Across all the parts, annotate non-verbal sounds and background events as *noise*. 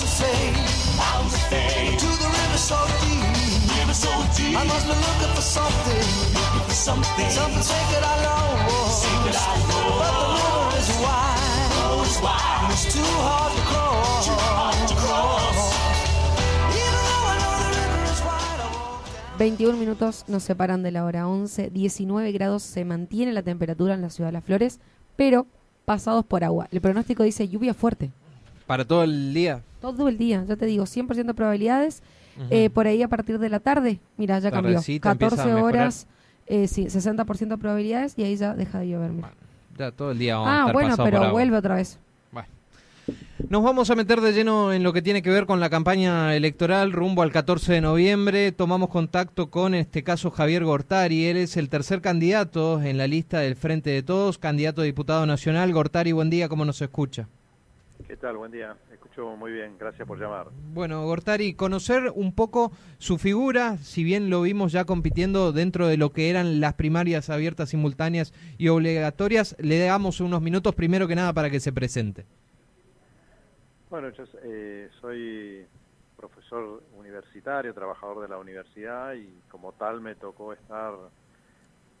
of fame, mountains of fame, to the river so deep, river so deep. I must be looking for something, looking for something, something sacred I know, sacred I know. But the river is wide, oh, it's wide, and it's too hard to cross, too hard to cross. Even though I know the river is wide, I won't 21 minutos nos separan de la hora 11, 19 grados se mantiene la temperatura en la ciudad de Las Flores, pero pasados por agua. El pronóstico dice lluvia fuerte. Para todo el día. Todo el día, ya te digo, 100% probabilidades. Eh, por ahí a partir de la tarde, mira, ya cambió. Tardecita empieza a 14 mejorar. horas, eh, sí, 60% probabilidades y ahí ya deja de llover. mira. Ya todo el día vamos a Ah, estar bueno, por pero vuelve otra vez. Bueno. Nos vamos a meter de lleno en lo que tiene que ver con la campaña electoral rumbo al 14 de noviembre. Tomamos contacto con, en este caso, Javier Gortari. Él es el tercer candidato en la lista del Frente de Todos, candidato a diputado nacional. Gortari, buen día, ¿cómo nos escucha? ¿Qué tal? Buen día. Escucho muy bien. Gracias por llamar. Bueno, Gortari, conocer un poco su figura, si bien lo vimos ya compitiendo dentro de lo que eran las primarias abiertas, simultáneas y obligatorias, le damos unos minutos primero que nada para que se presente. Bueno, yo eh, soy profesor universitario, trabajador de la universidad y como tal me tocó estar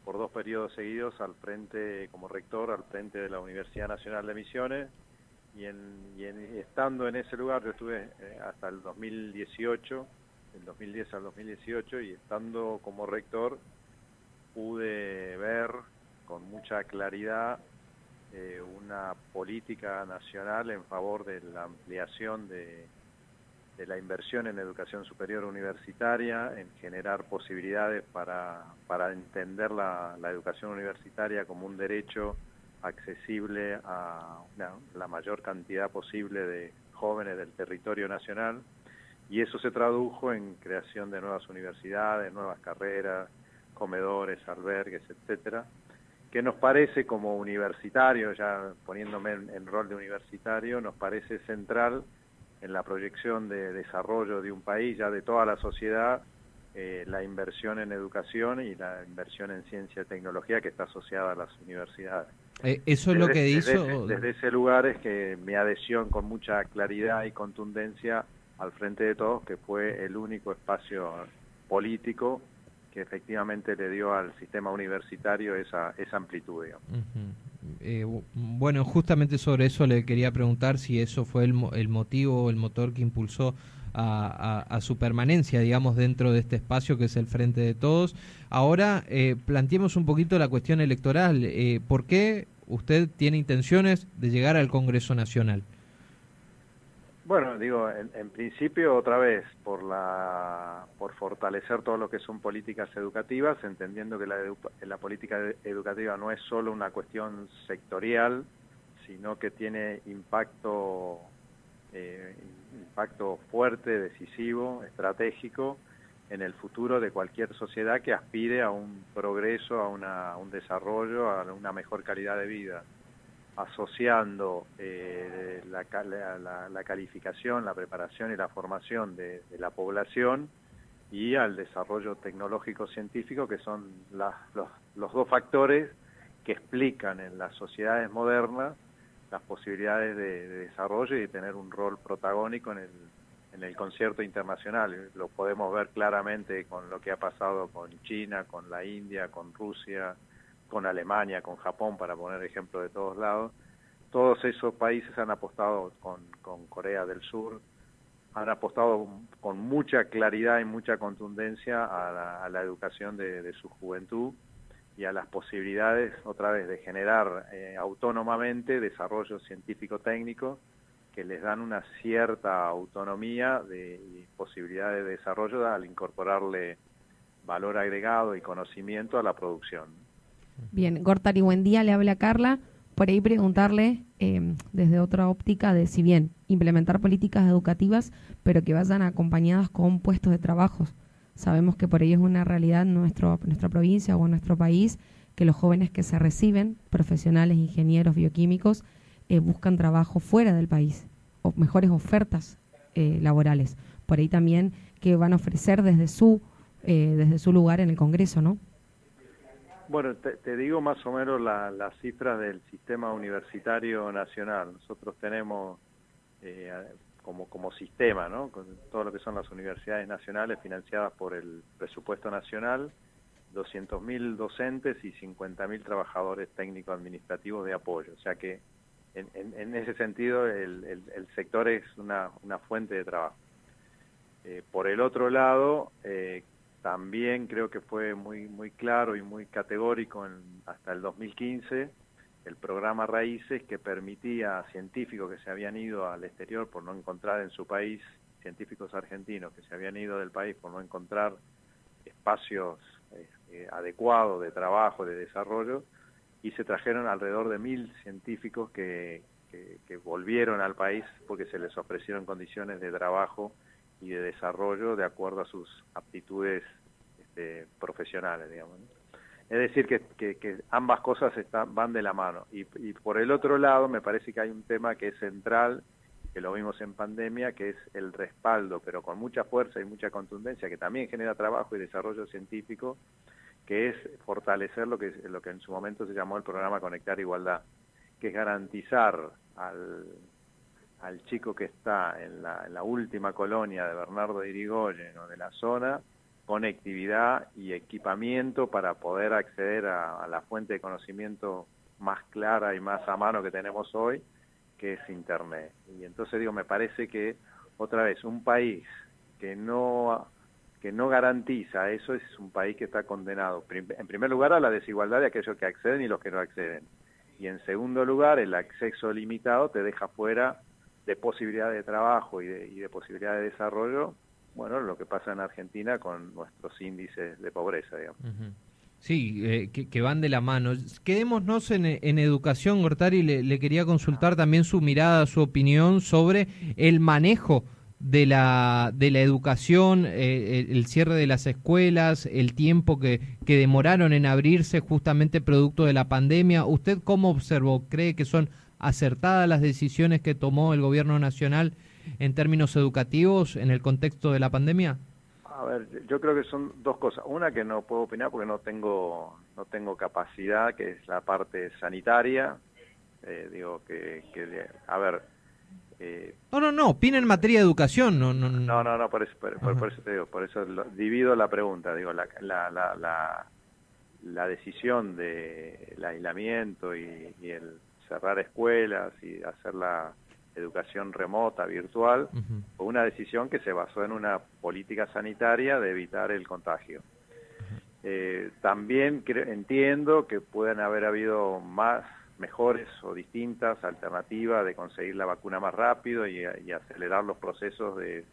por dos periodos seguidos al frente, como rector, al frente de la Universidad Nacional de Misiones y, en, y en- estando en ese lugar yo estuve eh, hasta el 2018, del 2010 al 2018 y estando como rector pude ver con mucha claridad eh, una política nacional en favor de la ampliación de, de la inversión en educación superior universitaria, en generar posibilidades para, para entender la, la educación universitaria como un derecho accesible a la mayor cantidad posible de jóvenes del territorio nacional y eso se tradujo en creación de nuevas universidades, nuevas carreras, comedores, albergues, etcétera, que nos parece como universitario, ya poniéndome en, en rol de universitario, nos parece central en la proyección de desarrollo de un país, ya de toda la sociedad, eh, la inversión en educación y la inversión en ciencia y tecnología que está asociada a las universidades. Eh, eso es lo que hizo... Desde, ese lugar es que mi adhesión con mucha claridad y contundencia al frente de todos, que fue el único espacio político que efectivamente le dio al sistema universitario esa, esa amplitud. digamos. Eh, bu- bueno, justamente sobre eso le quería preguntar si eso fue el, el motivo o el motor que impulsó a, a- a su permanencia, digamos, dentro de este espacio que es el Frente de Todos. Ahora, eh, planteemos un poquito la cuestión electoral. Eh, ¿Por qué usted tiene intenciones de llegar al Congreso Nacional? Bueno, digo, en, principio otra vez por la por fortalecer todo lo que son políticas educativas, entendiendo que la, edu- la política educativa no es solo una cuestión sectorial, sino que tiene impacto eh, impacto fuerte, decisivo, estratégico en el futuro de cualquier sociedad que aspire a un progreso, a, una, un desarrollo, a una mejor calidad de vida. Asociando eh, la, la- calificación, la preparación y la formación de, la población y al desarrollo tecnológico científico, que son los, los dos factores que explican en las sociedades modernas las posibilidades de, de desarrollo y de tener un rol protagónico en el, en el concierto internacional. Lo podemos ver claramente con lo que ha pasado con China, con la India, con Rusia, con Alemania, con Japón, para poner ejemplo de todos lados. Todos esos países han apostado con, Corea del Sur, han apostado con mucha claridad y mucha contundencia a la, educación de, de su juventud y a las posibilidades, otra vez, de generar eh, autónomamente desarrollo científico-técnico que les dan una cierta autonomía de, y posibilidad de desarrollo al incorporarle valor agregado y conocimiento a la producción. Bien, Gortari, buen día, le habla Carla. Por ahí preguntarle eh, desde otra óptica de si bien implementar políticas educativas, pero que vayan acompañadas con puestos de trabajo. Sabemos que por ahí es una realidad en nuestro, nuestra provincia o en nuestro país que los jóvenes que se reciben, profesionales, ingenieros, bioquímicos, eh, buscan trabajo fuera del país o mejores ofertas eh, laborales. Por ahí también que van a ofrecer desde su, eh, desde su lugar en el Congreso, ¿no? Bueno, te, digo más o menos la- las cifras del sistema universitario nacional. Nosotros tenemos, eh, como, como sistema, ¿no? Con todo lo que son las universidades nacionales financiadas por el presupuesto nacional, 200.000 docentes y 50.000 trabajadores técnico-administrativos de apoyo. O sea que en, en, ese sentido el, el, sector es una, una, fuente de trabajo. Eh, por el otro lado, eh, también creo que fue muy, muy claro y muy categórico en, hasta el 2015 el programa Raíces que permitía a científicos que se habían ido al exterior por no encontrar en su país, científicos argentinos que se habían ido del país por no encontrar espacios eh, eh, adecuados de trabajo, de desarrollo, y se trajeron alrededor de mil científicos que, que, volvieron al país porque se les ofrecieron condiciones de trabajo y de desarrollo de acuerdo a sus aptitudes este, profesionales, digamos. Es decir, que, que, ambas cosas están, van de la mano. Y, y, por el otro lado, me parece que hay un tema que es central, que lo vimos en pandemia, que es el respaldo, pero con mucha fuerza y mucha contundencia, que también genera trabajo y desarrollo científico, que es fortalecer lo que, lo que en su momento se llamó el programa Conectar Igualdad, que es garantizar al, al chico que está en la, última colonia de Bernardo de Irigoyen o de la zona, conectividad y equipamiento para poder acceder a, la fuente de conocimiento más clara y más a mano que tenemos hoy, que es Internet. Y entonces digo, me parece que otra vez un país que no que no garantiza eso es un país que está condenado, en primer lugar, a la desigualdad de aquellos que acceden y los que no acceden. Y en segundo lugar, el acceso limitado te deja fuera de posibilidad de trabajo y de, y de posibilidad de desarrollo bueno, lo que pasa en Argentina con nuestros índices de pobreza, digamos. Sí, eh, que, van de la mano. Quedémonos en, educación, Gortari, le, quería consultar también su mirada, su opinión sobre el manejo de la, de la educación, eh, el cierre de las escuelas, el tiempo que, que demoraron en abrirse justamente producto de la pandemia. ¿Usted cómo observó? ¿Cree que son acertadas las decisiones que tomó el gobierno nacional en términos educativos en el contexto de la pandemia? A ver, yo creo que son dos cosas. Una que no puedo opinar porque no tengo no tengo capacidad, que es la parte sanitaria. Eh, digo que, que, a ver. Eh, no, no, no. Opina en materia de educación. No, no, no, no, no por, eso, por, eso te digo, por eso divido la pregunta. Digo, la, la, la, la, decisión de el aislamiento y, y el cerrar escuelas y hacer la educación remota, virtual, fue una decisión que se basó en una política sanitaria de evitar el contagio. Eh, también entiendo que pueden haber habido más, mejores o distintas alternativas de conseguir la vacuna más rápido y, acelerar los procesos de,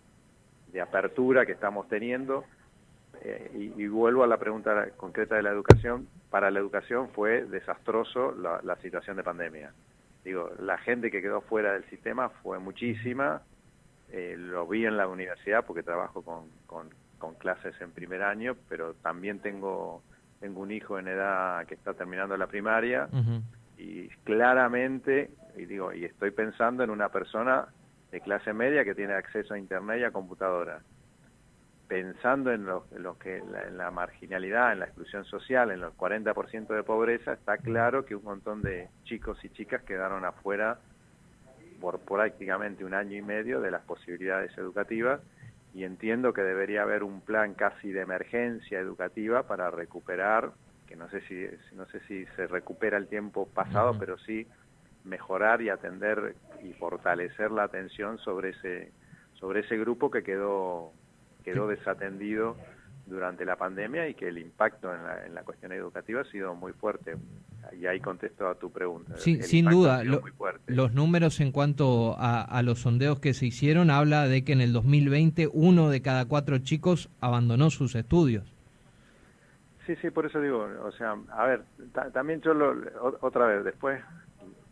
apertura que estamos teniendo. Eh, y, vuelvo a la pregunta concreta de la educación. Para la educación fue desastroso la situación de pandemia digo, la gente que quedó fuera del sistema fue muchísima, eh, lo vi en la universidad porque trabajo con, con, clases en primer año, pero también tengo, tengo un hijo en edad que está terminando la primaria y claramente, y digo, y estoy pensando en una persona de clase media que tiene acceso a internet y a computadora. Pensando en lo, que en la marginalidad, en la exclusión social, en los 40% de pobreza, está claro que un montón de chicos y chicas quedaron afuera por prácticamente un año y medio de las posibilidades educativas y entiendo que debería haber un plan casi de emergencia educativa para recuperar, que no sé si no sé si se recupera el tiempo pasado, pero sí mejorar y atender y fortalecer la atención sobre ese sobre ese grupo que quedó quedó desatendido durante la pandemia y que el impacto en la, en la cuestión educativa ha sido muy fuerte. Y ahí contesto a tu pregunta. Sí, sin duda, los números en cuanto a, a, los sondeos que se hicieron habla de que en el 2020 uno de cada cuatro chicos abandonó sus estudios. Sí, sí, por eso digo, o sea, a ver, también yo lo, otra vez, después,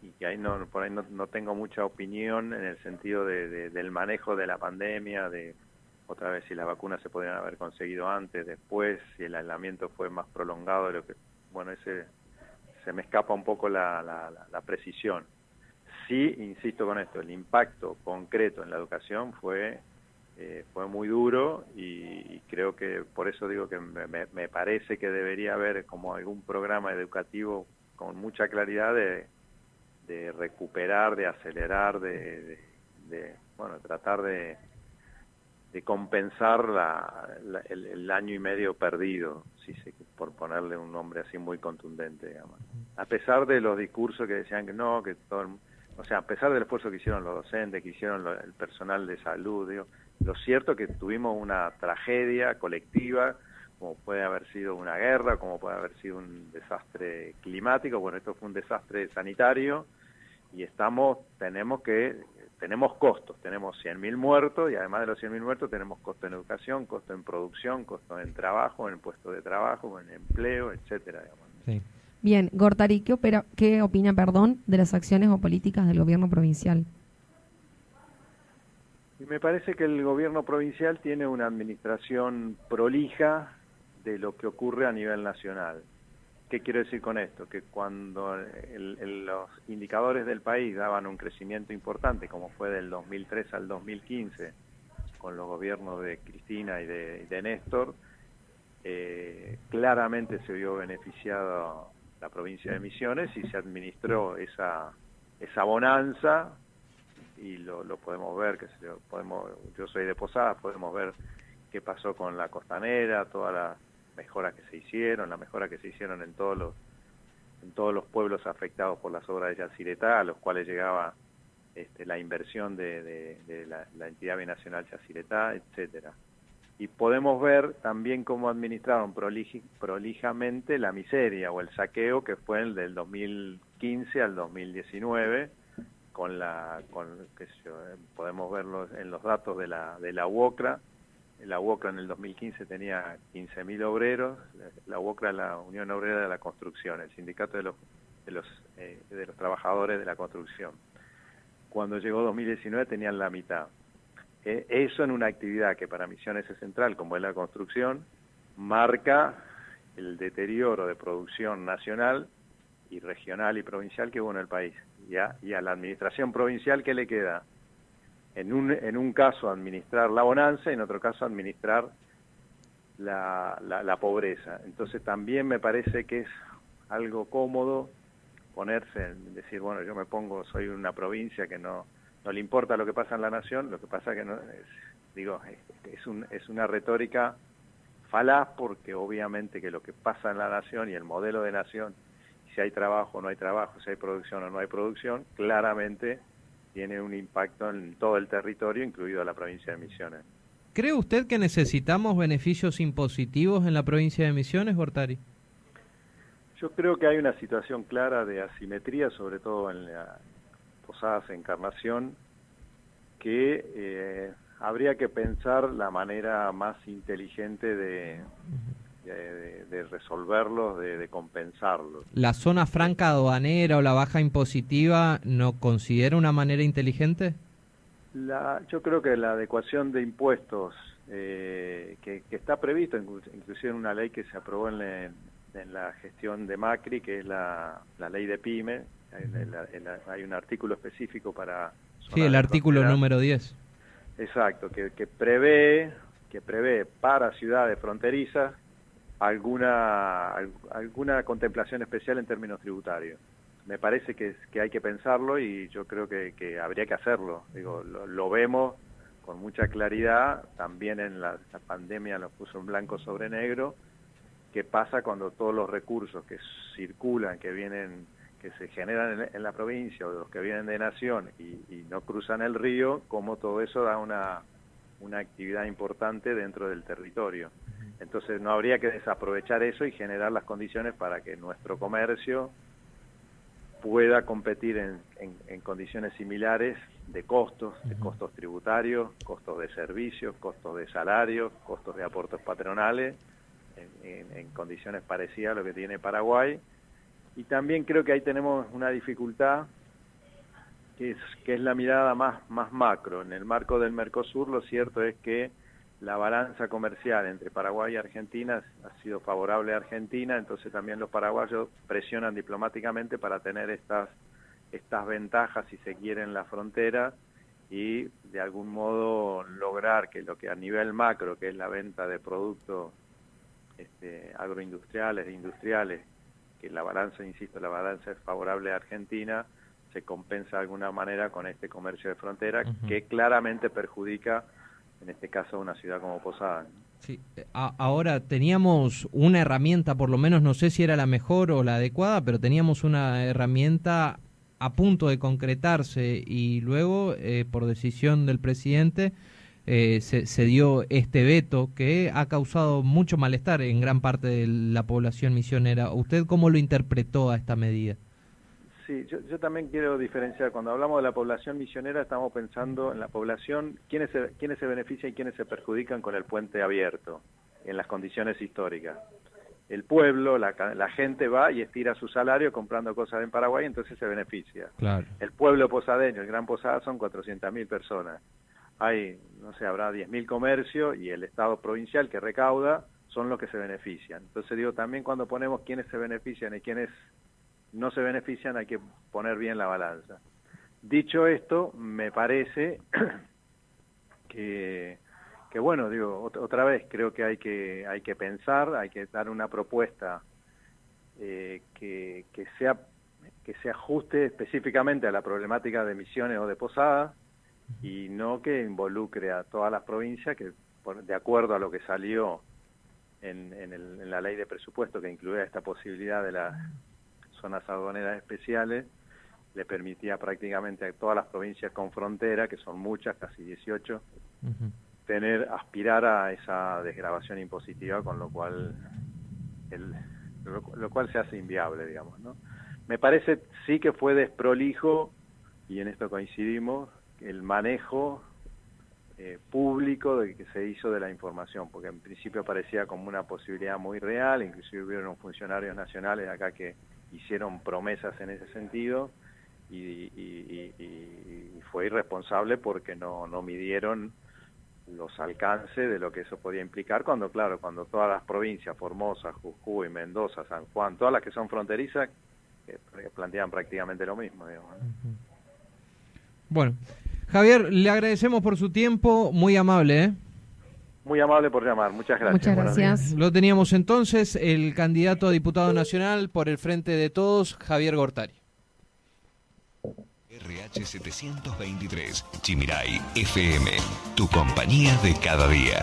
y que ahí no, por ahí no, no tengo mucha opinión en el sentido de, del manejo de la pandemia, de otra vez si las vacunas se podrían haber conseguido antes, después, si el aislamiento fue más prolongado, lo que, bueno, ese se me escapa un poco la, la, precisión. Sí, insisto con esto, el impacto concreto en la educación fue eh, fue muy duro y, creo que por eso digo que me, me, parece que debería haber como algún programa educativo con mucha claridad de, de recuperar, de acelerar, de, de bueno, tratar de, compensar la, el, año y medio perdido, si se, por ponerle un nombre así muy contundente, digamos. A pesar de los discursos que decían que no, que todo o sea, a pesar del esfuerzo que hicieron los docentes, que hicieron el personal de salud, digo, lo cierto es que tuvimos una tragedia colectiva, como puede haber sido una guerra, como puede haber sido un desastre climático, bueno, esto fue un desastre sanitario y estamos, tenemos que tenemos costos, tenemos 100.000 muertos y además de los 100.000 muertos tenemos costo en educación, costo en producción, costo en trabajo, en puesto de trabajo, en empleo, etcétera. Bien, Gortari, ¿qué, opera, ¿qué opina perdón, de las acciones o políticas del gobierno provincial? Y me parece que el gobierno provincial tiene una administración prolija de lo que ocurre a nivel nacional. ¿Qué quiero decir con esto? Que cuando los indicadores del país daban un crecimiento importante, como fue del 2003 al 2015, con los gobiernos de Cristina y de, Néstor, eh, claramente se vio beneficiado la provincia de Misiones y se administró esa, esa bonanza y lo, podemos ver, que podemos, yo soy de Posadas, podemos ver qué pasó con la costanera, toda la mejoras que se hicieron, la mejora que se hicieron en todos los en todos los pueblos afectados por las obras de Yacyretá, a los cuales llegaba este, la inversión de, la, entidad binacional Yacyretá, etcétera. Y podemos ver también cómo administraron prolijamente la miseria o el saqueo que fue el del 2015 al 2019, con la, con, que podemos verlo en los datos de la, de la UOCRA, la UOCRA en el 2015 tenía 15.000 obreros, la UOCRA la Unión Obrera de la Construcción, el sindicato de los, de los, eh, de los trabajadores de la construcción. Cuando llegó 2019 tenían la mitad. E, eso en una actividad que para Misiones es central, como es la construcción, marca el deterioro de producción nacional y regional y provincial que hubo en el país. ¿Ya? Y a la administración provincial, ¿qué le queda? en un, en un caso administrar la bonanza y en otro caso administrar la, la, pobreza. Entonces también me parece que es algo cómodo ponerse, decir, bueno, yo me pongo, soy una provincia que no, no le importa lo que pasa en la nación, lo que pasa que no, es, digo, es, un, es una retórica falaz porque obviamente que lo que pasa en la nación y el modelo de nación, si hay trabajo o no hay trabajo, si hay producción o no hay producción, claramente tiene un impacto en todo el territorio, incluido la provincia de Misiones. ¿Cree usted que necesitamos beneficios impositivos en la provincia de Misiones, Gortari? Yo creo que hay una situación clara de asimetría, sobre todo en la Posadas Encarnación, que eh, habría que pensar la manera más inteligente de, de, resolverlos, de, de, compensarlos. ¿La zona franca aduanera o la baja impositiva no considera una manera inteligente? La, yo creo que la adecuación de impuestos eh, que, está previsto, inclusive en una ley que se aprobó en, la gestión de Macri, que es la, ley de PYME, hay, un artículo específico para... Sí, el artículo número 10. Exacto, que, que prevé que prevé para ciudades fronterizas alguna, alguna contemplación especial en términos tributarios. Me parece que, hay que pensarlo y yo creo que, que habría que hacerlo. Digo, lo, vemos con mucha claridad, también en la, pandemia nos puso en blanco sobre negro, qué pasa cuando todos los recursos que circulan, que vienen que se generan en, la provincia o los que vienen de nación y, y, no cruzan el río, cómo todo eso da una, una actividad importante dentro del territorio. Entonces no habría que desaprovechar eso y generar las condiciones para que nuestro comercio pueda competir en, en, condiciones similares de costos, de costos tributarios, costos de servicios, costos de salarios, costos de aportes patronales, en, en, condiciones parecidas a lo que tiene Paraguay. Y también creo que ahí tenemos una dificultad que es, que es la mirada más, más macro. En el marco del Mercosur lo cierto es que la balanza comercial entre Paraguay y Argentina ha sido favorable a Argentina, entonces también los paraguayos presionan diplomáticamente para tener estas, estas ventajas, si se quiere, en la frontera y de algún modo lograr que lo que a nivel macro, que es la venta de productos este, agroindustriales e industriales, que la balanza, insisto, la balanza es favorable a Argentina, se compensa de alguna manera con este comercio de frontera que claramente perjudica, en este caso, una ciudad como Posada. Sí. A- ahora teníamos una herramienta, por lo menos no sé si era la mejor o la adecuada, pero teníamos una herramienta a punto de concretarse y luego, eh, por decisión del presidente, eh, se, se dio este veto que ha causado mucho malestar en gran parte de la población misionera. ¿Usted cómo lo interpretó a esta medida? Sí, yo, yo también quiero diferenciar. Cuando hablamos de la población misionera, estamos pensando en la población, quiénes se, quiénes se benefician y quiénes se perjudican con el puente abierto, en las condiciones históricas. El pueblo, la, la gente va y estira su salario comprando cosas en Paraguay, entonces se beneficia. Claro. El pueblo posadeño, el Gran Posada, son 400.000 personas. Hay, no sé, habrá 10.000 comercios y el Estado provincial que recauda son los que se benefician. Entonces digo, también cuando ponemos quiénes se benefician y quiénes no se benefician hay que poner bien la balanza. Dicho esto, me parece *clears throat* que, bueno, digo, ot- otra vez creo que hay que hay que pensar, hay que dar una propuesta eh, que, que sea que se ajuste específicamente a la problemática de misiones o de posadas y no que involucre a todas las provincias que de acuerdo a lo que salió en, en, el- en la ley de presupuesto que incluía esta posibilidad de las zonas aduaneras especiales le permitía prácticamente a todas las provincias con frontera, que son muchas, casi 18, Ujú. tener aspirar a esa desgrabación impositiva, con lo cual el, lo, lo cual se hace inviable, digamos, ¿no? Me parece sí que fue desprolijo y en esto coincidimos el manejo eh, público de que se hizo de la información, porque en principio parecía como una posibilidad muy real, inclusive hubieron funcionarios nacionales acá que hicieron promesas en ese sentido y, fue irresponsable porque no, no midieron los alcances de lo que eso podía implicar cuando, claro, cuando todas las provincias, Formosa, Jujuy, Mendoza, San Juan, todas las que son fronterizas, que que plantean prácticamente lo mismo, digamos. ¿no? Bueno, Javier, le agradecemos por su tiempo, muy amable, ¿eh? Muy amable por llamar, muchas gracias. Muchas gracias. Lo teníamos entonces el candidato a diputado nacional por el Frente de Todos, Javier Gortari. RH 723, Chimiray FM, tu compañía de cada día.